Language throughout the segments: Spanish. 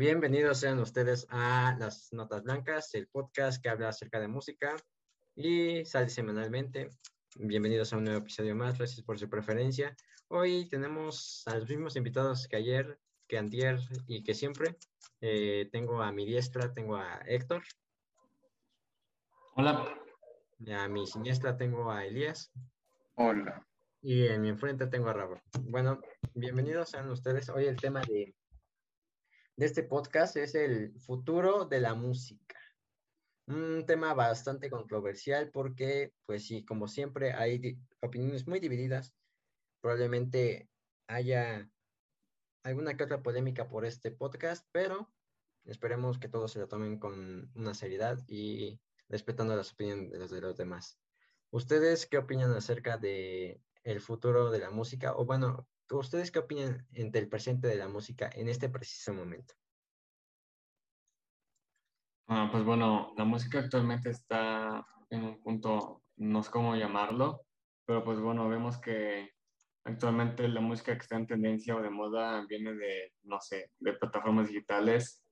Bienvenidos sean ustedes a Las Notas Blancas, el podcast que habla acerca de música y sale semanalmente. Bienvenidos a un nuevo episodio más, gracias por su preferencia. Hoy tenemos a los mismos invitados que ayer, que antier y que siempre. Eh, tengo a mi diestra, tengo a Héctor. Hola. A mi siniestra tengo a Elías. Hola. Y en mi enfrente tengo a Rabo. Bueno, bienvenidos sean ustedes. Hoy el tema de de este podcast es el futuro de la música. Un tema bastante controversial porque, pues sí, como siempre, hay opiniones muy divididas. Probablemente haya alguna que otra polémica por este podcast, pero esperemos que todos se lo tomen con una seriedad y respetando las opiniones de los, de los demás. ¿Ustedes qué opinan acerca de el futuro de la música? O bueno, ¿Ustedes qué opinan entre el presente de la música en este preciso momento? Ah, pues bueno, la música actualmente está en un punto, no sé cómo llamarlo, pero pues bueno, vemos que actualmente la música que está en tendencia o de moda viene de, no sé, de plataformas digitales,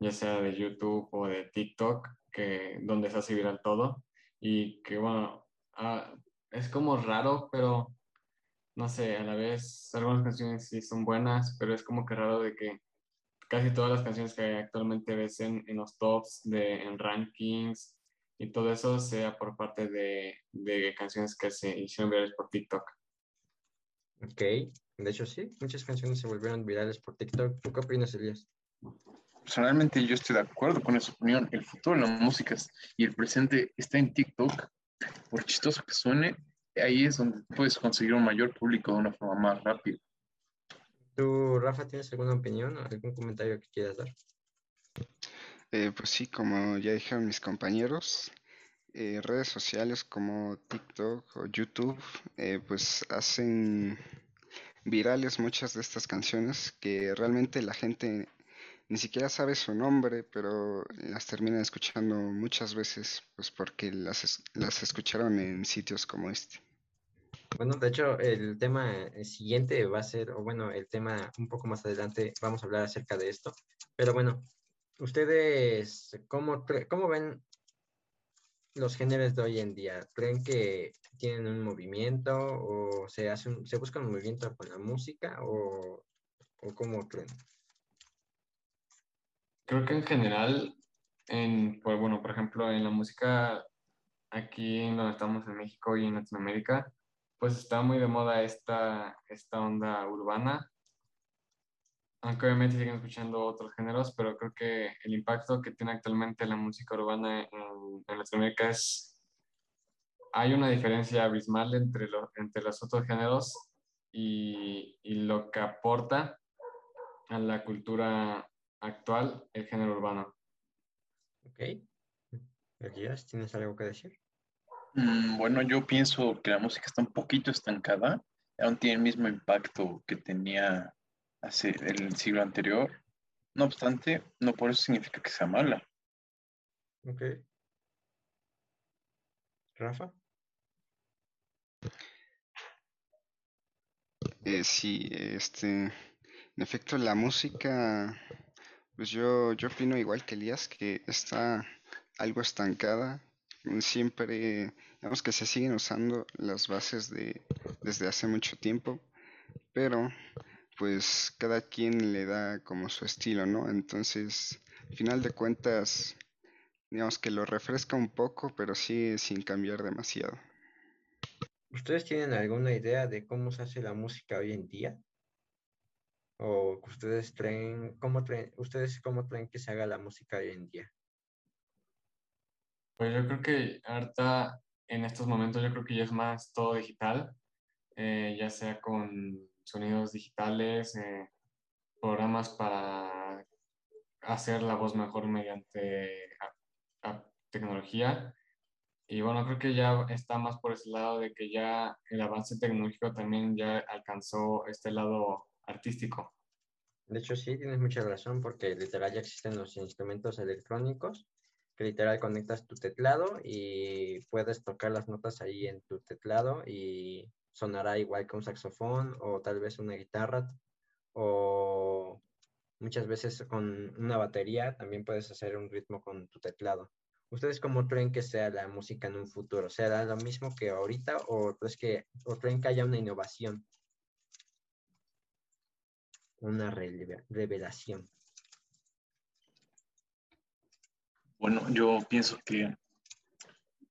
ya sea de YouTube o de TikTok, que, donde se hace viral todo. Y que bueno, ah, es como raro, pero no sé, a la vez algunas canciones sí son buenas, pero es como que raro de que casi todas las canciones que actualmente ves en, en los tops, de, en rankings y todo eso sea por parte de, de canciones que se hicieron virales por TikTok. Ok, de hecho sí, muchas canciones se volvieron virales por TikTok. ¿Tú qué opinas, Elías? Personalmente yo estoy de acuerdo con esa opinión. El futuro de la música y el presente está en TikTok. Por chistoso que suene, ahí es donde puedes conseguir un mayor público de una forma más rápida. ¿Tú, Rafa, tienes alguna opinión o algún comentario que quieras dar? Eh, pues sí, como ya dijeron mis compañeros, eh, redes sociales como TikTok o YouTube, eh, pues hacen virales muchas de estas canciones que realmente la gente ni siquiera sabe su nombre, pero las terminan escuchando muchas veces, pues porque las, las escucharon en sitios como este. Bueno, de hecho, el tema siguiente va a ser, o bueno, el tema un poco más adelante, vamos a hablar acerca de esto. Pero bueno, ustedes, ¿cómo, cómo ven los géneros de hoy en día? ¿Creen que tienen un movimiento o se, hace se busca un movimiento con la música o, o cómo creen? Creo que en general, en, pues, bueno, por ejemplo, en la música aquí en donde estamos en México y en Latinoamérica, pues está muy de moda esta, esta onda urbana, aunque obviamente siguen escuchando otros géneros, pero creo que el impacto que tiene actualmente la música urbana en, en Latinoamérica es, hay una diferencia abismal entre, lo, entre los otros géneros y, y lo que aporta a la cultura actual el género urbano. Ok. Elías, ¿tienes algo que decir? Mm, bueno, yo pienso que la música está un poquito estancada, aún tiene el mismo impacto que tenía hace el siglo anterior. No obstante, no por eso significa que sea mala. Ok. Rafa. Eh, sí, este, en efecto, la música pues yo, yo opino igual que Elías que está algo estancada. Siempre, digamos que se siguen usando las bases de desde hace mucho tiempo, pero pues cada quien le da como su estilo, ¿no? Entonces, al final de cuentas, digamos que lo refresca un poco, pero sí sin cambiar demasiado. ¿Ustedes tienen alguna idea de cómo se hace la música hoy en día? O ustedes creen, cómo creen, ustedes cómo creen que se haga la música hoy en día? Pues yo creo que ahorita, en estos momentos, yo creo que ya es más todo digital, eh, ya sea con sonidos digitales, eh, programas para hacer la voz mejor mediante tecnología. Y bueno, creo que ya está más por ese lado de que ya el avance tecnológico también ya alcanzó este lado artístico. De hecho, sí, tienes mucha razón, porque literal ya existen los instrumentos electrónicos, que literal conectas tu teclado y puedes tocar las notas ahí en tu teclado y sonará igual que un saxofón o tal vez una guitarra o Muchas veces con una batería también puedes hacer un ritmo con tu teclado. ¿Ustedes cómo creen que sea la música en un futuro? ¿Será lo mismo que ahorita o, pues que, creen que haya una innovación? Una revelación. Bueno, yo pienso que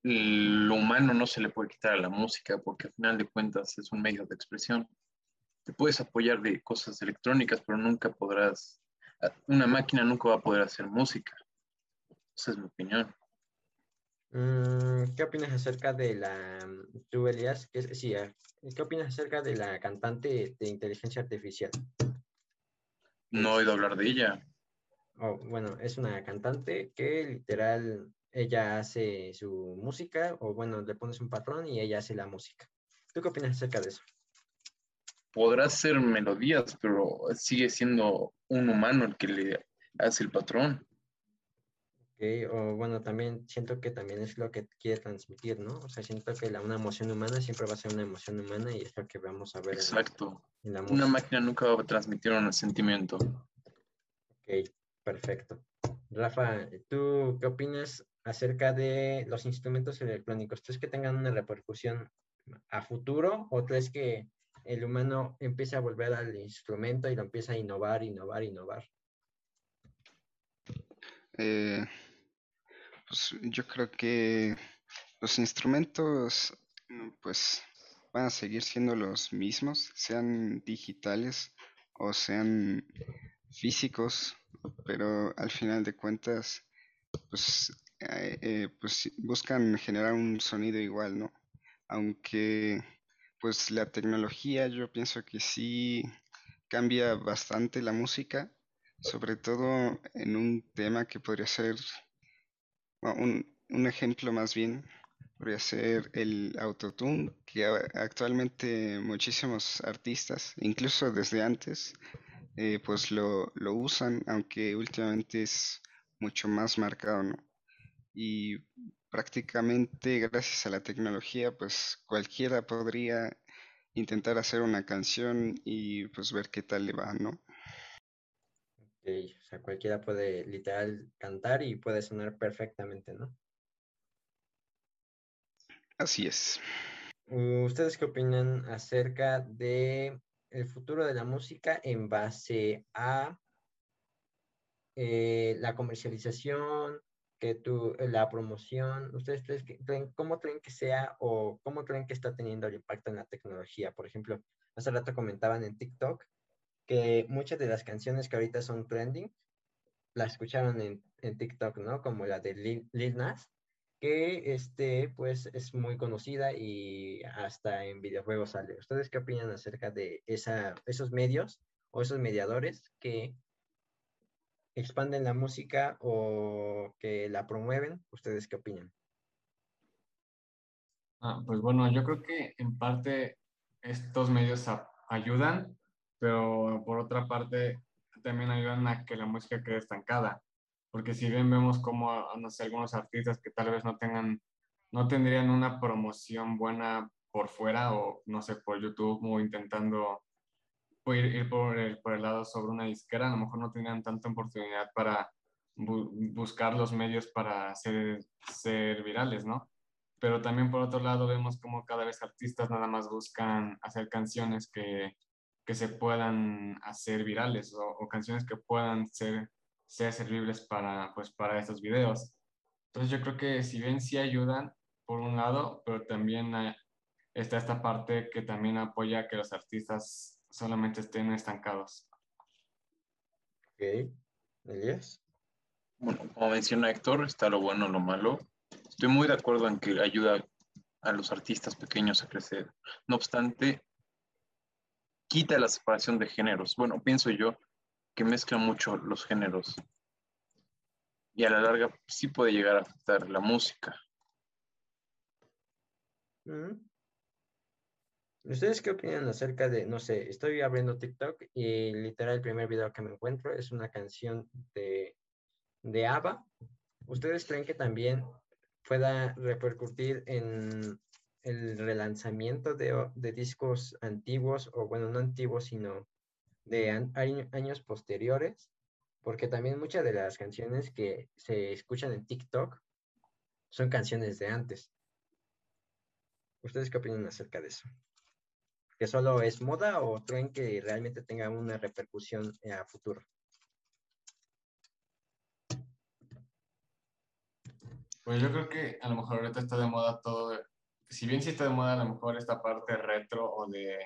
lo humano no se le puede quitar a la música porque al final de cuentas es un medio de expresión. Te puedes apoyar de cosas electrónicas, pero nunca podrás, una máquina nunca va a poder hacer música. Esa es mi opinión. Mm, ¿Qué opinas acerca de la, tú Elías, sí, ah, ¿qué opinas acerca de la cantante de inteligencia artificial? No he oído hablar de ella. Oh, bueno, es una cantante que literal, ella hace su música, o bueno, le pones un patrón y ella hace la música. ¿Tú qué opinas acerca de eso? Podrá ser melodías, pero sigue siendo un humano el que le hace el patrón. Okay, o bueno, también siento que también es lo que quiere transmitir, ¿no? O sea, siento que la, una emoción humana siempre va a ser una emoción humana y es lo que vamos a ver. Exacto. una máquina nunca va a transmitir un sentimiento. Ok, perfecto. Rafa, ¿tú qué opinas acerca de los instrumentos electrónicos? ¿Crees que tengan una repercusión a futuro o crees que el humano empieza a volver al instrumento y lo empieza a innovar, innovar, innovar? Eh, pues yo creo que los instrumentos pues van a seguir siendo los mismos, sean digitales o sean físicos, pero al final de cuentas pues, eh, eh, pues buscan generar un sonido igual, ¿no? Aunque pues la tecnología yo pienso que sí cambia bastante la música, sobre todo en un tema que podría ser, un, un ejemplo más bien, podría ser el autotune, que actualmente muchísimos artistas, incluso desde antes, eh, pues lo, lo usan, aunque últimamente es mucho más marcado, ¿no? Y prácticamente gracias a la tecnología, pues cualquiera podría intentar hacer una canción y pues ver qué tal le va, ¿no? O sea, cualquiera puede literal cantar y puede sonar perfectamente, ¿no? Así es. ¿Ustedes qué opinan acerca de el futuro de la música en base a eh, la comercialización, que tú, la promoción? ¿Ustedes creen, cómo creen que sea o cómo creen que está teniendo el impacto en la tecnología? Por ejemplo, hace rato comentaban en TikTok muchas de las canciones que ahorita son trending, las escucharon en, en TikTok, ¿no? Como la de Lil, Nas, que este, pues es muy conocida y hasta en videojuegos sale. ¿Ustedes qué opinan acerca de esa, esos medios o esos mediadores que expanden la música o que la promueven? ¿Ustedes qué opinan? Ah, pues bueno, yo creo que en parte estos medios ayudan pero por otra parte también ayudan a que la música quede estancada, porque si bien vemos como, ah, no sé, algunos artistas que tal vez no tengan, no tendrían una promoción buena por fuera o no sé, por YouTube o intentando ir, ir por, el, por, el, lado sobre una disquera, a lo mejor no tendrían tanta oportunidad para buscar los medios para ser, ser virales, ¿no? Pero también por otro lado vemos como cada vez artistas nada más buscan hacer canciones que que se puedan hacer virales o, canciones que puedan ser, ser servibles para, pues, para estos videos. Entonces yo creo que si bien sí ayudan por un lado, pero también está esta parte que también apoya que los artistas solamente estén estancados. Ok, Elías. Bueno, como menciona Héctor, está lo bueno, lo malo. Estoy muy de acuerdo en que ayuda a los artistas pequeños a crecer. No obstante, quita la separación de géneros. Bueno, pienso yo que mezcla mucho los géneros y a la larga sí puede llegar a afectar la música. ¿Ustedes qué opinan acerca de, no sé, estoy abriendo TikTok y literal el primer video que me encuentro es una canción de, de? ¿Ustedes creen que también pueda repercutir en el relanzamiento de, de, discos antiguos, o bueno, no antiguos, sino de años posteriores, porque también muchas de las canciones que se escuchan en TikTok son canciones de antes. ¿Ustedes qué opinan acerca de eso? ¿Que solo es moda o creen que realmente tenga una repercusión a futuro? Pues yo creo que a lo mejor ahorita está de moda todo, si bien sí está de moda a lo mejor esta parte retro o de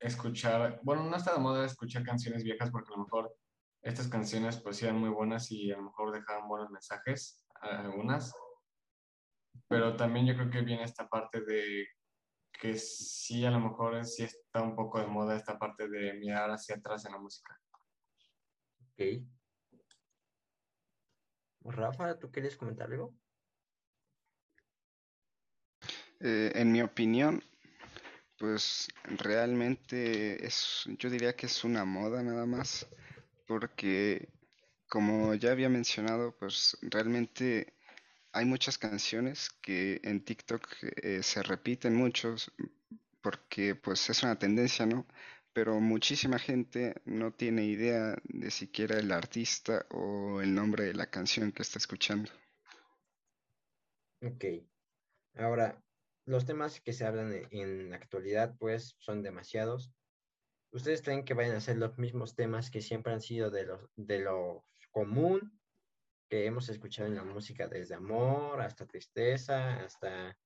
escuchar, bueno, no está de moda escuchar canciones viejas porque a lo mejor estas canciones pues eran muy buenas y a lo mejor dejaban buenos mensajes, algunas, pero también yo creo que viene esta parte de que sí a lo mejor sí está un poco de moda esta parte de mirar hacia atrás en la música. Ok. Rafa, ¿tú quieres comentar algo? Eh, en mi opinión, pues realmente es, yo diría que es una moda nada más, porque como ya había mencionado, pues realmente hay muchas canciones que en TikTok eh, se repiten muchos, porque pues es una tendencia, ¿no? Pero muchísima gente no tiene idea de siquiera el artista o el nombre de la canción que está escuchando. Ok. Ahora, los temas que se hablan e, en la actualidad, pues, son demasiados. ¿Ustedes creen que vayan a ser los mismos temas que siempre han sido de lo, de lo común que hemos escuchado en la música, desde amor hasta tristeza, hasta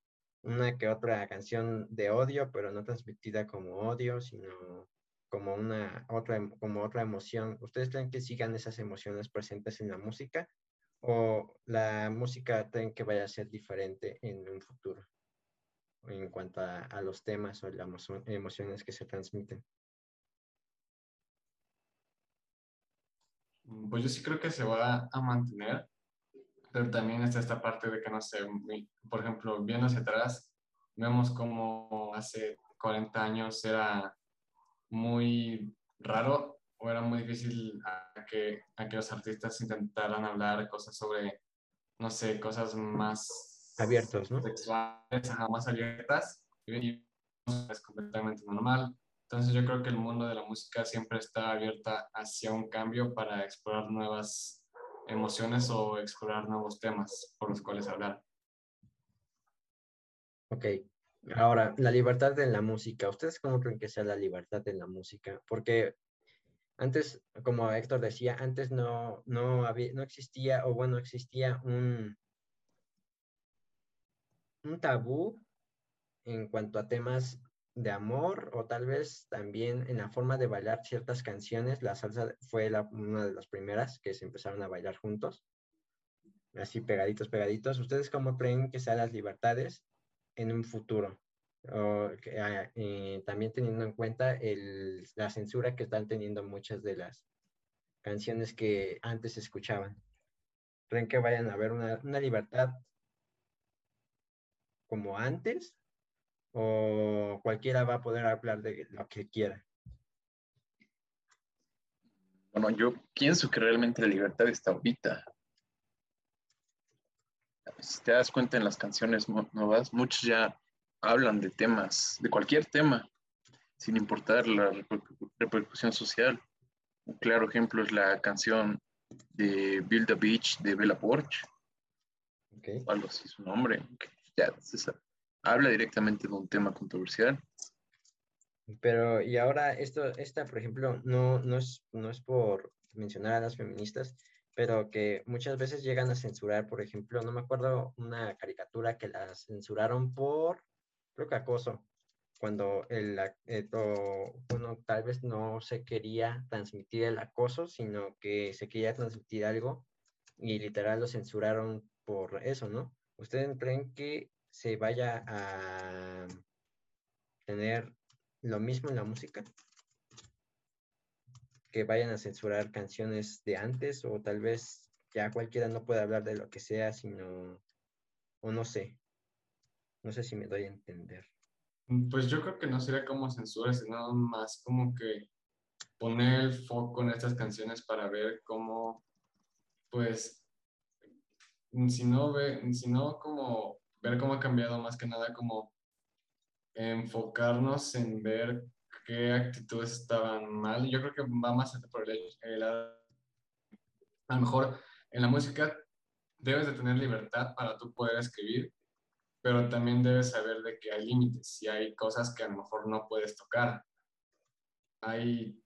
una que otra canción de odio, pero no transmitida como odio, sino como una otra, como otra emoción. ¿Ustedes creen que sigan esas emociones presentes en la música o la música creen que vaya a ser diferente en un futuro en cuanto a, los temas o las emociones que se transmiten? Mm, pues yo sí creo que se va a mantener, pero también está esta parte de que, no sé, por ejemplo, viendo hacia atrás, vemos como hace 40 años era muy raro o era muy difícil a que, a que los artistas intentaran hablar cosas sobre, no sé, cosas más abiertos, ¿no? Sexuales, más abiertas y es completamente normal. Entonces yo creo que el mundo de la música siempre está abierta hacia un cambio para explorar nuevas emociones o explorar nuevos temas por los cuales hablar. Ok, Ahora, la libertad en la música. ¿Ustedes cómo creen que sea la libertad en la música? Porque antes, como Héctor decía, antes no, no, había, no existía, o bueno, existía un, un tabú en cuanto a temas de amor o tal vez también en la forma de bailar ciertas canciones. La salsa fue una de las primeras que se empezaron a bailar juntos, así pegaditos, pegaditos. ¿Ustedes cómo creen que sean las libertades en un futuro. Ah, también teniendo en cuenta la censura que están teniendo muchas de las canciones que antes escuchaban. ¿Creen que vayan a haber una, una libertad como antes? ¿O cualquiera va a poder hablar de lo que quiera? Bueno, yo pienso que realmente la libertad está ahorita si te das cuenta en las canciones nuevas, muchos ya hablan de temas, de cualquier tema, sin importar la repercusión social. Un claro ejemplo es la canción de Build a Beach de Bella Porch. Okay. Algo así su nombre. Ya, habla directamente de un tema controversial. Pero, y ahora, esto, esta, por ejemplo, no, no, es, no es por mencionar a las feministas, pero que muchas veces llegan a censurar, por ejemplo, no me acuerdo una caricatura que la censuraron por, creo que acoso, cuando el, bueno, tal vez no se quería transmitir el acoso, sino que se quería transmitir algo y literal lo censuraron por eso, ¿no? ¿Ustedes creen que se vaya a tener lo mismo en la música? que vayan a censurar canciones de antes o tal vez ya cualquiera no puede hablar de lo que sea, sino, o no sé, no sé si me doy a entender. Pues yo creo que no sería como censura, sino más como que poner el foco en estas canciones para ver cómo, pues, si no, ve, si no como ver cómo ha cambiado más que nada, como enfocarnos en ver qué actitudes estaban mal. Yo creo que va más por el, a lo mejor en la música debes de tener libertad para tú poder escribir, pero también debes saber de que hay límites y hay cosas que a lo mejor no puedes tocar. Hay,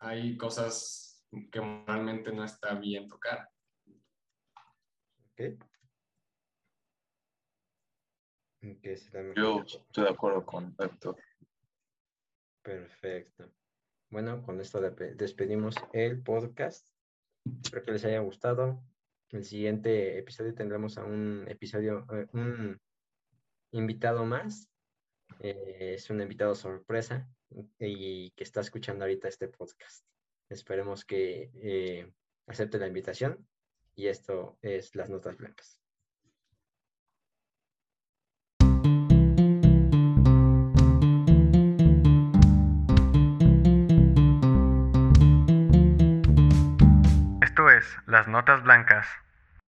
hay cosas que moralmente no está bien tocar. Sí, Yo estoy de acuerdo. con Héctor. Perfecto. Bueno, con esto despedimos el podcast. Espero que les haya gustado. El siguiente episodio tendremos a un episodio, eh, un invitado más. Eh, es un invitado sorpresa y que está escuchando ahorita este podcast. Esperemos que eh, acepte la invitación y esto es Las Notas Blancas. Esto es Las Notas Blancas.